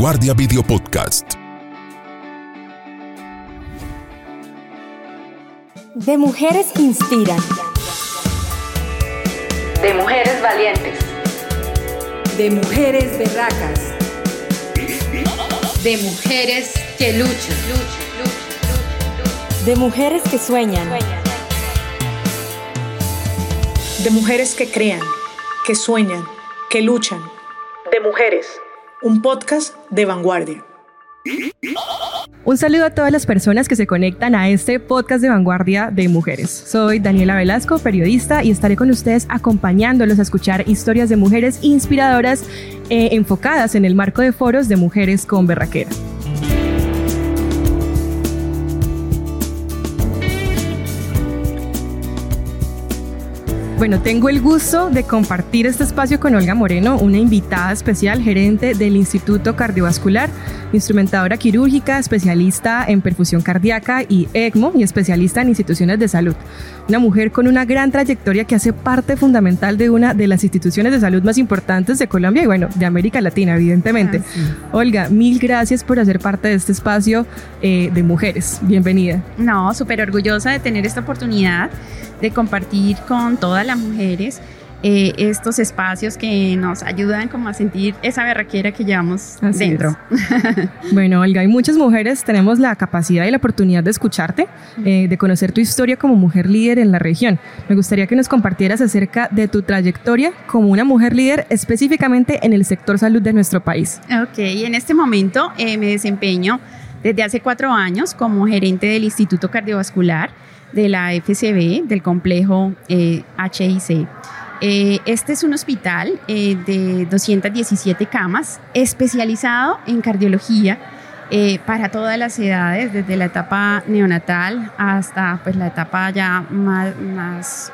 Vanguardia Video Podcast. De mujeres que inspiran. De mujeres valientes. De mujeres berracas. De mujeres que luchan. De mujeres que sueñan. De mujeres que crean, que sueñan, que luchan. De mujeres. Un podcast de vanguardia. Un saludo a todas las personas que se conectan a este podcast de vanguardia de mujeres. Soy Daniela Velasco, periodista, y estaré con ustedes acompañándolos a escuchar historias de mujeres inspiradoras eh, enfocadas en el marco de foros de mujeres con berraquera. Bueno, tengo el gusto de compartir este espacio con Olga Moreno, una invitada especial, gerente del Instituto Cardiovascular, instrumentadora quirúrgica, especialista en perfusión cardíaca y ECMO y especialista en instituciones de salud. Una mujer con una gran trayectoria que hace parte fundamental de una de las instituciones de salud más importantes de Colombia y bueno, de América Latina, evidentemente. Olga, mil gracias por hacer parte de este espacio eh, de mujeres. Bienvenida. No, súper orgullosa de tener esta oportunidad de compartir con todas las mujeres eh, estos espacios que nos ayudan como a sentir esa berraquera que llevamos dentro. bueno, Olga, hay muchas mujeres, tenemos la capacidad y la oportunidad de escucharte, eh, de conocer tu historia como mujer líder en la región. Me gustaría que nos compartieras acerca de tu trayectoria como una mujer líder específicamente en el sector salud de nuestro país. Ok, en este momento eh, me desempeño desde hace cuatro años como gerente del Instituto Cardiovascular de la FCB, del complejo HIC. Eh, este es un hospital eh, de 217 camas especializado en cardiología eh, para todas las edades, desde la etapa neonatal hasta pues, la etapa ya más, más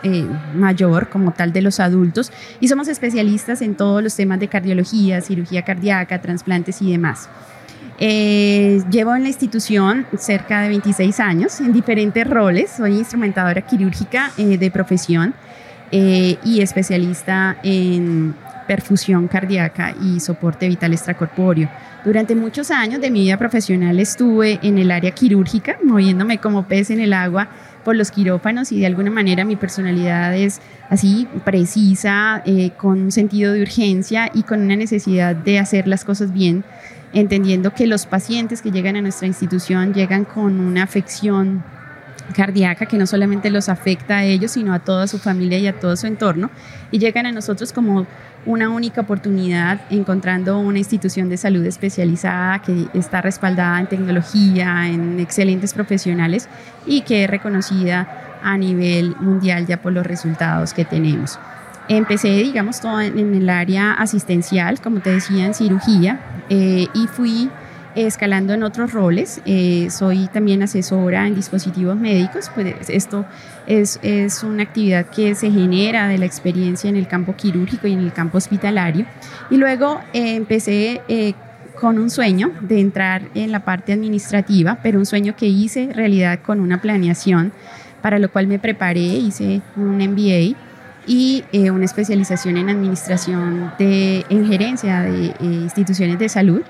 mayor como tal de los adultos. Y somos especialistas en todos los temas de cardiología, cirugía cardíaca, trasplantes y demás. llevo en la institución cerca de 26 años en diferentes roles. Soy instrumentadora quirúrgica de profesión. Eh, y especialista en perfusión cardíaca y soporte vital extracorpóreo. Durante muchos años de mi vida profesional estuve en el área quirúrgica, moviéndome como pez en el agua por los quirófanos y de alguna manera mi personalidad es así precisa, eh, con un sentido de urgencia y con una necesidad de hacer las cosas bien, entendiendo que los pacientes que llegan a nuestra institución llegan con una afección cardíaca que no solamente los afecta a ellos, sino a toda su familia y a todo su entorno, y llegan a nosotros como una única oportunidad encontrando una institución de salud especializada que está respaldada en tecnología, en excelentes profesionales y que es reconocida a nivel mundial ya por los resultados que tenemos. Empecé, digamos, todo en el área asistencial, como te decía, en cirugía, eh, y fui escalando en otros roles. Eh, soy también asesora en dispositivos médicos, pues esto es, es, una actividad que se genera de la experiencia en el campo quirúrgico y en el campo hospitalario. Y luego eh, empecé eh, con un sueño de entrar en la parte administrativa, pero un sueño que hice realidad con una planeación, para lo cual me preparé, hice un MBA y una especialización en administración de, en gerencia de instituciones de salud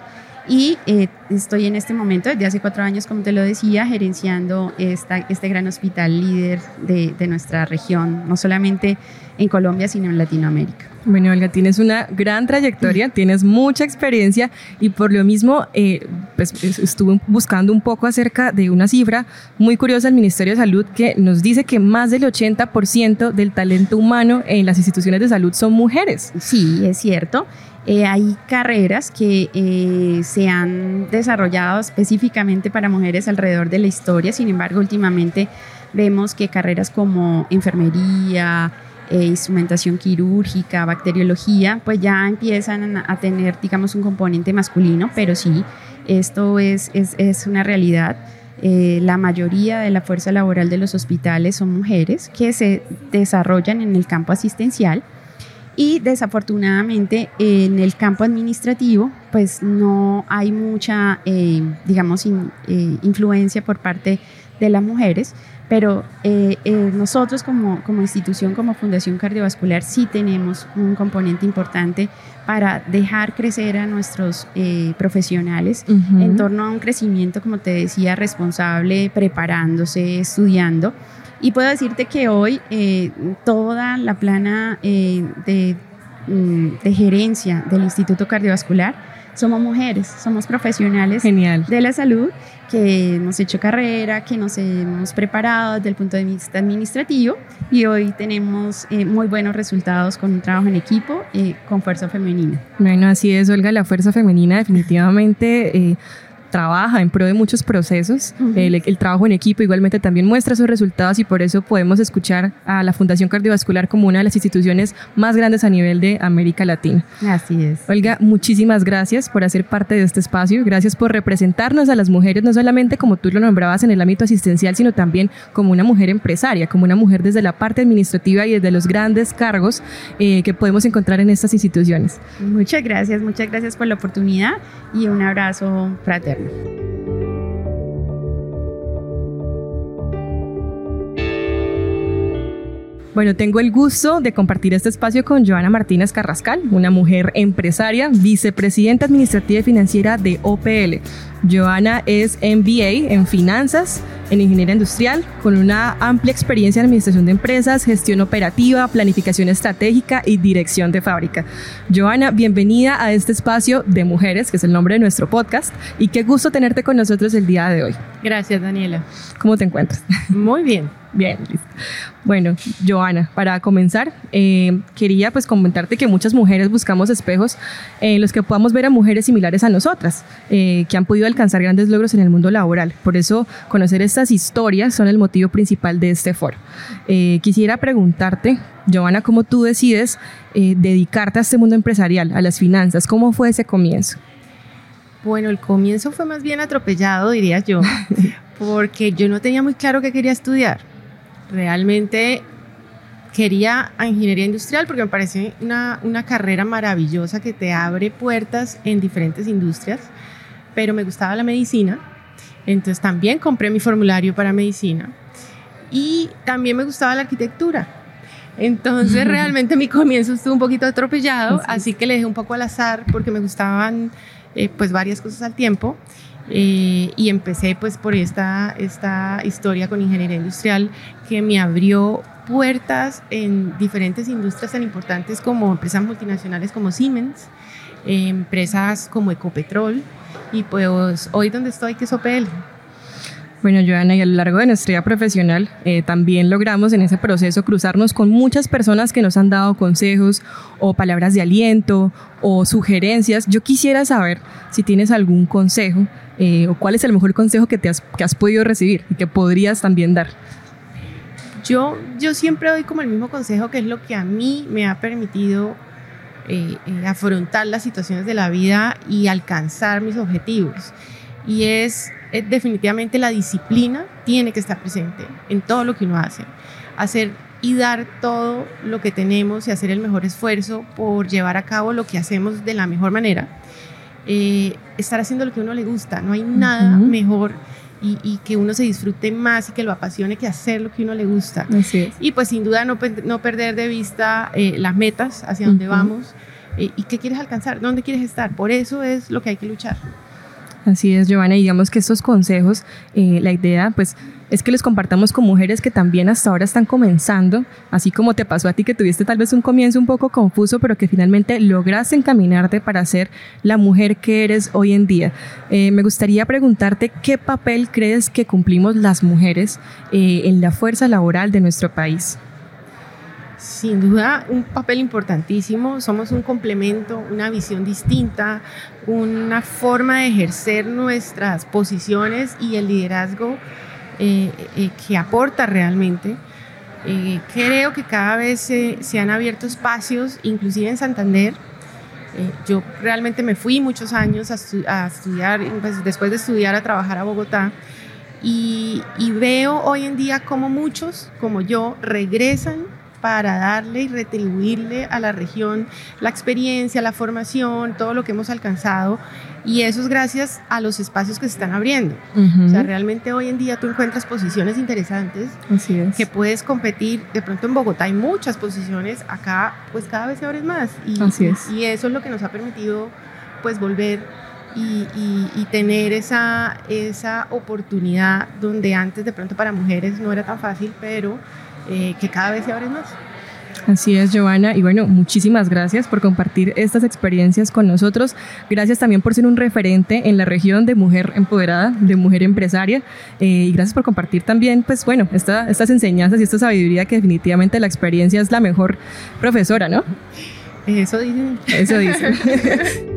y eh, estoy en este momento, desde hace cuatro años, como te lo decía, gerenciando esta, este gran hospital líder de, de, nuestra región, no solamente en Colombia, sino en Latinoamérica. Bueno, Olga, tienes una gran trayectoria, tienes mucha experiencia y por lo mismo eh, pues, estuve buscando un poco acerca de una cifra muy curiosa del Ministerio de Salud que nos dice que más del 80% del talento humano en las instituciones de salud son mujeres. Sí, es cierto. Eh, hay carreras que eh, se han desarrollado específicamente para mujeres alrededor de la historia, sin embargo, últimamente vemos que carreras como enfermería, eh, instrumentación quirúrgica, bacteriología, pues ya empiezan a tener, digamos, un componente masculino, pero sí, esto es, es, es una realidad. la mayoría de la fuerza laboral de los hospitales son mujeres que se desarrollan en el campo asistencial y desafortunadamente en el campo administrativo pues no hay mucha, eh, digamos, eh, influencia por parte de las mujeres, Pero eh, nosotros como, como institución, como Fundación Cardiovascular, sí tenemos un componente importante para dejar crecer a nuestros profesionales en torno a un crecimiento, como te decía, responsable, preparándose, estudiando. Y puedo decirte que hoy toda la plana de, mm, de gerencia del Instituto Cardiovascular somos mujeres, somos profesionales Genial. de la salud que hemos hecho carrera, que nos hemos preparado desde el punto de vista administrativo y hoy tenemos eh, muy buenos resultados con un trabajo en equipo eh, con fuerza femenina. Bueno, así es, Olga, la fuerza femenina definitivamente... Trabaja en pro de muchos procesos. el, trabajo en equipo igualmente también muestra sus resultados y por eso podemos escuchar a la Fundación Cardiovascular como una de las instituciones más grandes a nivel de América Latina. Así es. Olga, muchísimas gracias por hacer parte de este espacio. Gracias por representarnos a las mujeres, no solamente como tú lo nombrabas en el ámbito asistencial, sino también como una mujer empresaria, como una mujer desde la parte administrativa y desde los grandes cargos eh, que podemos encontrar en estas instituciones. Muchas gracias, muchas gracias por la oportunidad y un abrazo fraterno. Bueno, tengo el gusto de compartir este espacio con Joana Martínez Carrascal, una mujer empresaria, vicepresidenta administrativa y financiera de OPL. Joana es MBA en finanzas, en ingeniería industrial, con una amplia experiencia en administración de empresas, gestión operativa, planificación estratégica y dirección de fábrica. Joana, bienvenida a este espacio de mujeres, que es el nombre de nuestro podcast, y qué gusto tenerte con nosotros el día de hoy. Gracias, Daniela. ¿Cómo te encuentras? Muy bien. Bien, listo. Bueno, Joana, para comenzar, eh, quería pues comentarte que muchas mujeres buscamos espejos en los que podamos ver a mujeres similares a nosotras, eh, que han podido alcanzar grandes logros en el mundo laboral. Por eso, conocer estas historias son el motivo principal de este foro. Eh, quisiera preguntarte, Joana, ¿cómo tú decides dedicarte a este mundo empresarial, a las finanzas? ¿Cómo fue ese comienzo? Bueno, el comienzo fue más bien atropellado, diría yo, porque yo no tenía muy claro qué quería estudiar realmente quería ingeniería industrial porque me parece una, una, carrera maravillosa que te abre puertas en diferentes industrias, pero me gustaba la medicina, entonces también compré mi formulario para medicina y también me gustaba la arquitectura. Entonces realmente mi comienzo estuvo un poquito atropellado, así que le dejé un poco al azar porque me gustaban eh, pues varias cosas al tiempo eh, y empecé pues por esta, esta historia con ingeniería industrial que me abrió puertas en diferentes industrias tan importantes como empresas multinacionales como Siemens, empresas como Ecopetrol y pues hoy donde estoy que es OPL. Bueno, Joana, y a lo largo de nuestra vida profesional eh, también logramos en ese proceso cruzarnos con muchas personas que nos han dado consejos o palabras de aliento o sugerencias. Yo quisiera saber si tienes algún consejo eh, o cuál es el mejor consejo que, te has, que has podido recibir y que podrías también dar. Yo, yo siempre doy como el mismo consejo que es lo que a mí me ha permitido eh, afrontar las situaciones de la vida y alcanzar mis objetivos. Y es definitivamente la disciplina tiene que estar presente en todo lo que uno hace. Hacer y dar todo lo que tenemos y hacer el mejor esfuerzo por llevar a cabo lo que hacemos de la mejor manera. Eh, estar haciendo lo que a uno le gusta. No hay nada mejor y, que uno se disfrute más y que lo apasione que hacer lo que uno le gusta. Y pues sin duda no, no perder de vista eh, las metas, hacia dónde vamos y qué quieres alcanzar, dónde quieres estar. Por eso es lo que hay que luchar. Así es, Giovanna, y digamos que estos consejos, eh, la idea pues es que los compartamos con mujeres que también hasta ahora están comenzando, así como te pasó a ti que tuviste tal vez un comienzo un poco confuso, pero que finalmente lograste encaminarte para ser la mujer que eres hoy en día. Eh, me gustaría preguntarte qué papel crees que cumplimos las mujeres eh, en la fuerza laboral de nuestro país. Sin duda, un papel importantísimo. Somos un complemento, una visión distinta, una forma de ejercer nuestras posiciones y el liderazgo eh, eh, que aporta realmente. Eh, creo que cada vez se, han abierto espacios, inclusive en Santander. yo realmente me fui muchos años a, estudiar, pues, después de estudiar, a trabajar a Bogotá. Y, y veo hoy en día como muchos, como yo, regresan para darle y retribuirle a la región la experiencia, la formación, todo lo que hemos alcanzado. Y eso es gracias a los espacios que se están abriendo. O sea, realmente hoy en día tú encuentras posiciones interesantes Así es. que puedes competir. De pronto en Bogotá hay muchas posiciones, acá pues cada vez se abren más. Y, Así es. y eso es lo que nos ha permitido pues volver y, y- y tener esa, esa oportunidad donde antes de pronto para mujeres no era tan fácil, pero eh, que cada vez se abren más. Así es, Giovanna. Y bueno, muchísimas gracias por compartir estas experiencias con nosotros. Gracias también por ser un referente en la región de mujer empoderada, de mujer empresaria. Eh, y gracias por compartir también, pues bueno, esta- estas enseñanzas y esta sabiduría que definitivamente la experiencia es la mejor profesora, ¿no? Eso dicen. Eso dicen.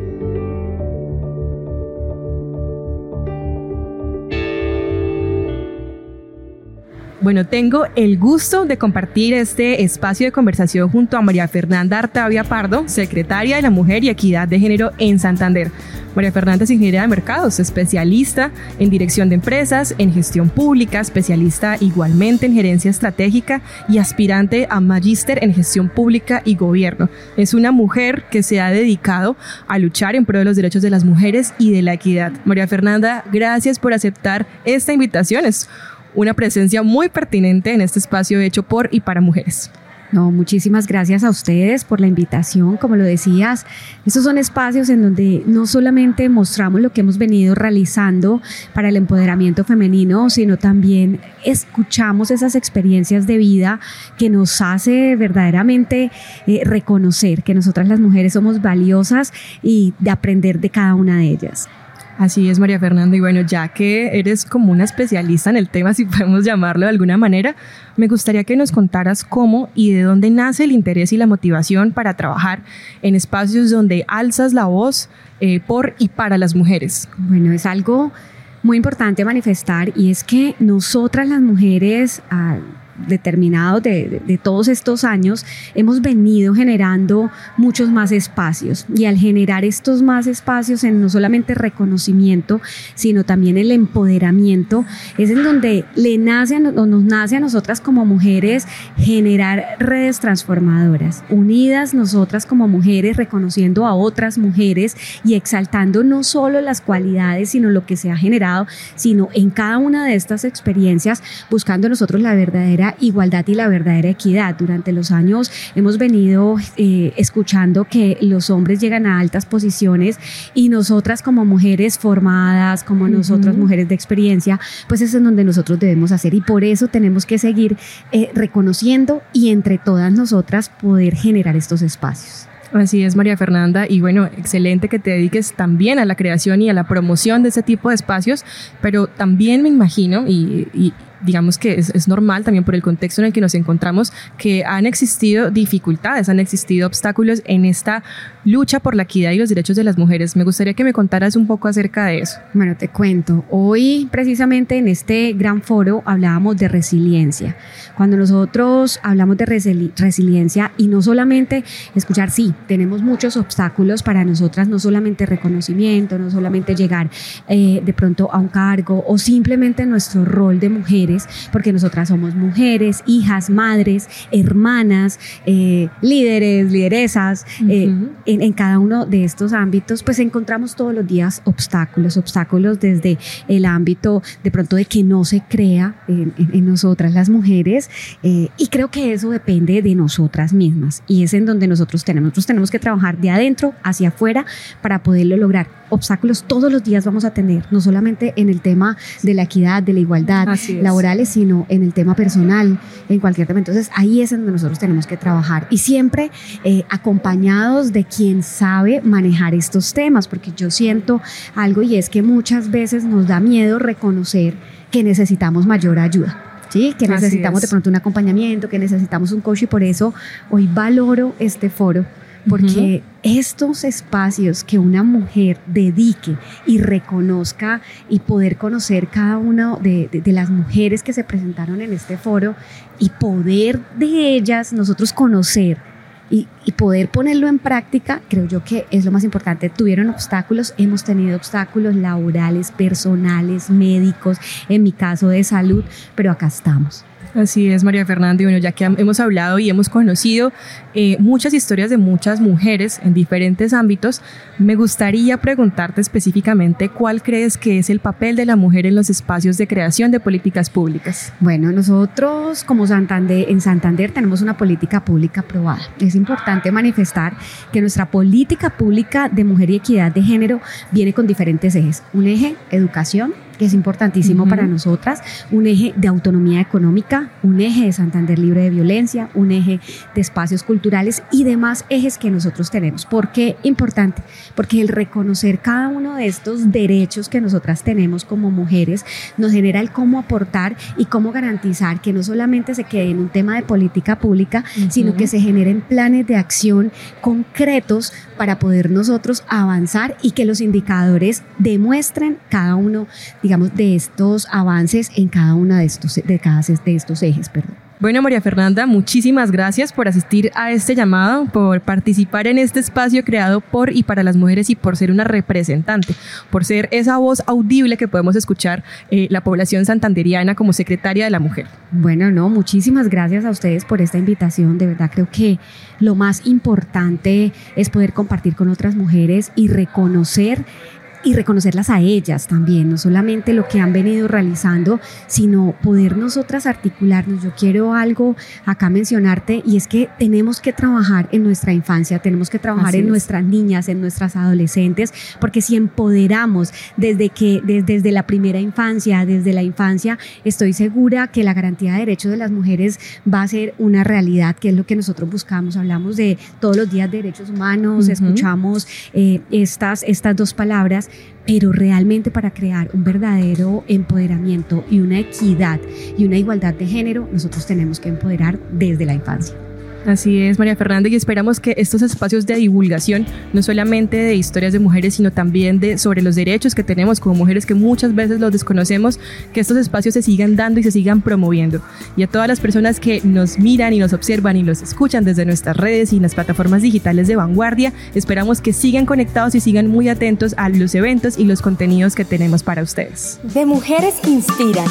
Bueno, tengo el gusto de compartir este espacio de conversación junto a María Fernanda Artavia Pardo, secretaria de la Mujer y Equidad de Género en Santander. María Fernanda es ingeniera de mercados, especialista en dirección de empresas, en gestión pública, especialista igualmente en gerencia estratégica y aspirante a magíster en gestión pública y gobierno. Es una mujer que se ha dedicado a luchar en pro de los derechos de las mujeres y de la equidad. María Fernanda, gracias por aceptar esta invitación. Una presencia muy pertinente en este espacio hecho por y para mujeres. No, muchísimas gracias a ustedes por la invitación. Como lo decías, estos son espacios en donde no solamente mostramos lo que hemos venido realizando para el empoderamiento femenino, sino también escuchamos esas experiencias de vida que nos hace verdaderamente eh, reconocer que nosotras las mujeres somos valiosas y de aprender de cada una de ellas. Así es, María Fernanda. Y bueno, ya que eres como una especialista en el tema, si podemos llamarlo de alguna manera, me gustaría que nos contaras cómo y de dónde nace el interés y la motivación para trabajar en espacios donde alzas la voz eh, por y para las mujeres. Bueno, es algo muy importante manifestar y es que nosotras las mujeres ah, determinados de, de- todos estos años hemos venido generando muchos más espacios. Y al generar estos más espacios en no solamente reconocimiento sino también el empoderamiento es en donde le nace o nos nace a nosotras como mujeres generar redes transformadoras unidas nosotras como mujeres reconociendo a otras mujeres y exaltando no solo las cualidades sino lo que se ha generado sino en cada una de estas experiencias buscando nosotros la verdadera igualdad y la verdadera equidad. Durante los años hemos venido eh, escuchando que los hombres llegan a altas posiciones y nosotras como mujeres formadas, como nosotras mujeres de experiencia, pues es en donde nosotros debemos hacer y por eso tenemos que seguir eh, reconociendo y entre todas nosotras poder generar estos espacios. Así es, María Fernanda. Y bueno, excelente que te dediques también a la creación y a la promoción de ese tipo de espacios, pero también me imagino, y, y digamos que es, normal también por el contexto en el que nos encontramos, que han existido dificultades, han existido obstáculos en esta lucha por la equidad y los derechos de las mujeres. Me gustaría que me contaras un poco acerca de eso. Bueno, te cuento. Hoy, precisamente en este gran foro, hablábamos de resiliencia. Cuando nosotros hablamos de resili- resiliencia y no solamente escuchar, sí, tenemos muchos obstáculos para nosotras, no solamente reconocimiento, no solamente llegar eh, de pronto a un cargo o simplemente nuestro rol de mujeres, porque nosotras somos mujeres, hijas, madres, hermanas, eh, líderes, lideresas. eh, Ujú. en, en cada uno de estos ámbitos, pues encontramos todos los días obstáculos, obstáculos desde el ámbito de pronto de que no se crea en, en- en nosotras las mujeres eh, y creo que eso depende de nosotras mismas y es en donde nosotros tenemos, nosotros tenemos que trabajar de adentro hacia afuera para poderlo lograr. Obstáculos todos los días vamos a tener, no solamente en el tema de la equidad, de la igualdad es. Laborales, sino en el tema personal, en cualquier tema. Entonces ahí es en donde nosotros tenemos que trabajar y siempre eh, acompañados de quien sabe manejar estos temas, porque yo siento algo y es que muchas veces nos da miedo reconocer que necesitamos mayor ayuda. Sí, que necesitamos de pronto un acompañamiento, que necesitamos un coach y por eso hoy valoro este foro porque estos espacios que una mujer dedique y reconozca y poder conocer cada una de, las mujeres que se presentaron en este foro y poder de ellas nosotros conocer y, y poder ponerlo en práctica, creo yo que es lo más importante. Tuvieron obstáculos, hemos tenido obstáculos laborales, personales, médicos, en mi caso de salud, pero acá estamos. Así es, María Fernanda. Bueno, ya que hemos hablado y hemos conocido eh, muchas historias de muchas mujeres en diferentes ámbitos, me gustaría preguntarte específicamente cuál crees que es el papel de la mujer en los espacios de creación de políticas públicas. Bueno, nosotros como Santander, en Santander tenemos una política pública aprobada. Es importante manifestar que nuestra política pública de mujer y equidad de género viene con diferentes ejes. Un eje, educación, es importantísimo para nosotras, un eje de autonomía económica, un eje de Santander libre de violencia, un eje de espacios culturales y demás ejes que nosotros tenemos. ¿Por qué importante? Porque el reconocer cada uno de estos derechos que nosotras tenemos como mujeres nos genera el cómo aportar y cómo garantizar que no solamente se quede en un tema de política pública, sino que se generen planes de acción concretos para poder nosotros avanzar y que los indicadores demuestren cada uno, digamos, de estos avances en cada uno de estos, de cada, de estos ejes. Perdón. Bueno, María Fernanda, muchísimas gracias por asistir a este llamado, por participar en este espacio creado por y para las mujeres y por ser una representante, por ser esa voz audible que podemos escuchar eh, la población santanderiana como secretaria de la mujer. Bueno, no, muchísimas gracias a ustedes por esta invitación. De verdad creo que lo más importante es poder compartir con otras mujeres y reconocer y reconocerlas a ellas también, no solamente lo que han venido realizando, sino poder nosotras articularnos. Yo quiero algo acá mencionarte y es que tenemos que trabajar en nuestra infancia, tenemos que trabajar en nuestras niñas, en nuestras adolescentes, porque si empoderamos desde que desde, la primera infancia, desde la infancia, estoy segura que la garantía de derechos de las mujeres va a ser una realidad, que es lo que nosotros buscamos. Hablamos de todos los días de derechos humanos, escuchamos eh, estas, estas dos palabras pero realmente para crear un verdadero empoderamiento y una equidad y una igualdad de género, nosotros tenemos que empoderar desde la infancia. Así es, María Fernanda, y esperamos que estos espacios de divulgación, no solamente de historias de mujeres, sino también de sobre los derechos que tenemos como mujeres que muchas veces los desconocemos, que estos espacios se sigan dando y se sigan promoviendo. Y a todas las personas que nos miran y nos observan y nos escuchan desde nuestras redes y las plataformas digitales de vanguardia, esperamos que sigan conectados y sigan muy atentos a los eventos y los contenidos que tenemos para ustedes. De mujeres inspiran.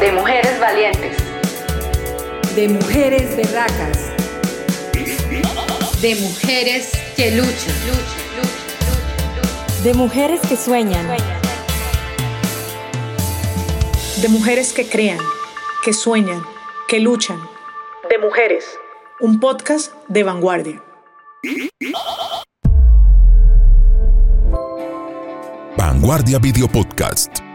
De mujeres valientes de mujeres berracas, de mujeres que luchan, de mujeres que sueñan, de mujeres que crean, que sueñan, que luchan, de mujeres, un podcast de vanguardia. Vanguardia Video Podcast.